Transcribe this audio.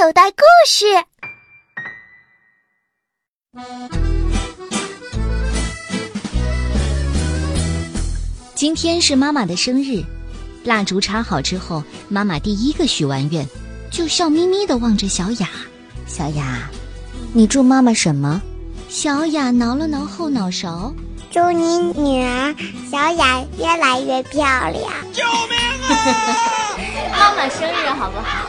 口袋故事。今天是妈妈的生日，蜡烛插好之后，妈妈第一个许完愿，就笑眯眯的望着小雅。小雅，你祝妈妈什么？小雅挠了挠后脑勺，祝你女儿小雅越来越漂亮。救命啊！妈妈生日好不好？